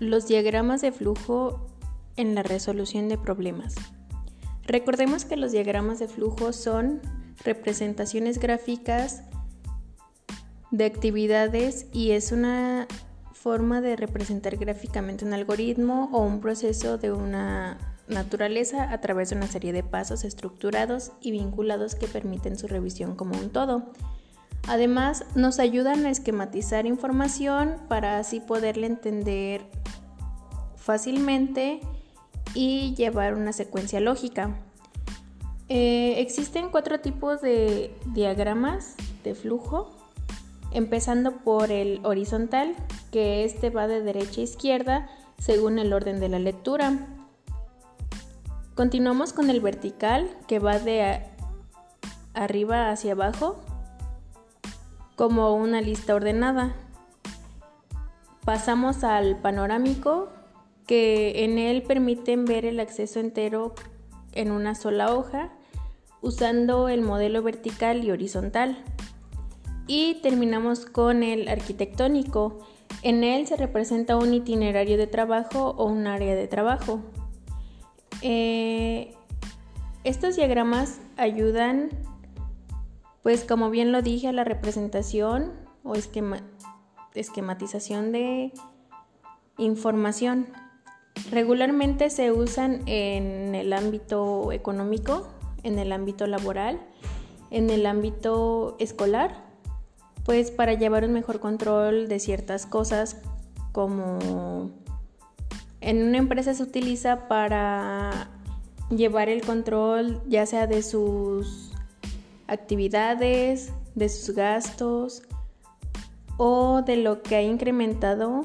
Los diagramas de flujo en la resolución de problemas. Recordemos que los diagramas de flujo son representaciones gráficas de actividades y es una forma de representar gráficamente un algoritmo o un proceso de una naturaleza a través de una serie de pasos estructurados y vinculados que permiten su revisión como un todo. Además, nos ayudan a esquematizar información para así poderla entender fácilmente y llevar una secuencia lógica. Eh, existen cuatro tipos de diagramas de flujo, empezando por el horizontal, que este va de derecha a izquierda según el orden de la lectura. Continuamos con el vertical, que va de arriba hacia abajo, como una lista ordenada. Pasamos al panorámico, que en él permiten ver el acceso entero en una sola hoja usando el modelo vertical y horizontal. Y terminamos con el arquitectónico. En él se representa un itinerario de trabajo o un área de trabajo. Eh, estos diagramas ayudan, pues como bien lo dije, la representación o esquematización de información. Regularmente se usan en el ámbito económico, en el ámbito laboral, en el ámbito escolar, pues para llevar un mejor control de ciertas cosas como en una empresa se utiliza para llevar el control ya sea de sus actividades, de sus gastos o de lo que ha incrementado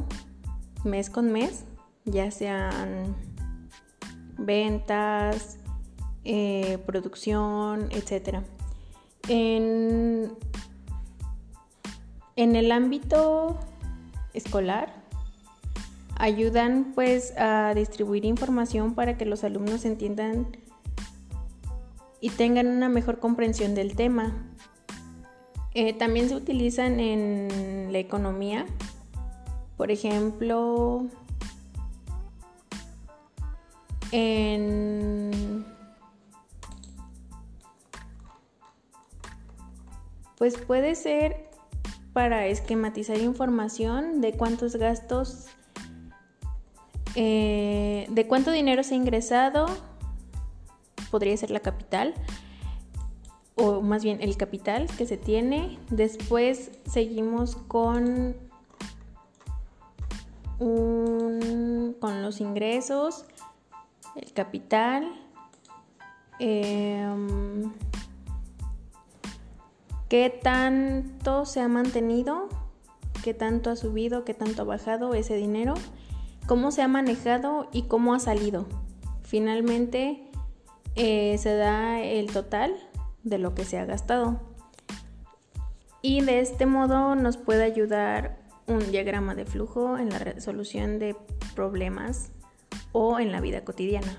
mes con mes ya sean ventas, eh, producción, etc. En, en el ámbito escolar, ayudan pues a distribuir información para que los alumnos entiendan y tengan una mejor comprensión del tema. Eh, también se utilizan en la economía, por ejemplo, pues puede ser para esquematizar información de cuántos gastos, eh, de cuánto dinero se ha ingresado, podría ser la capital, o más bien el capital que se tiene. Después seguimos con, con los ingresos el capital, em, qué tanto se ha mantenido, qué tanto ha subido, qué tanto ha bajado ese dinero, cómo se ha manejado y cómo ha salido. Finalmente eh, se da el total de lo que se ha gastado. Y de este modo nos puede ayudar un diagrama de flujo en la resolución de problemas o en la vida cotidiana.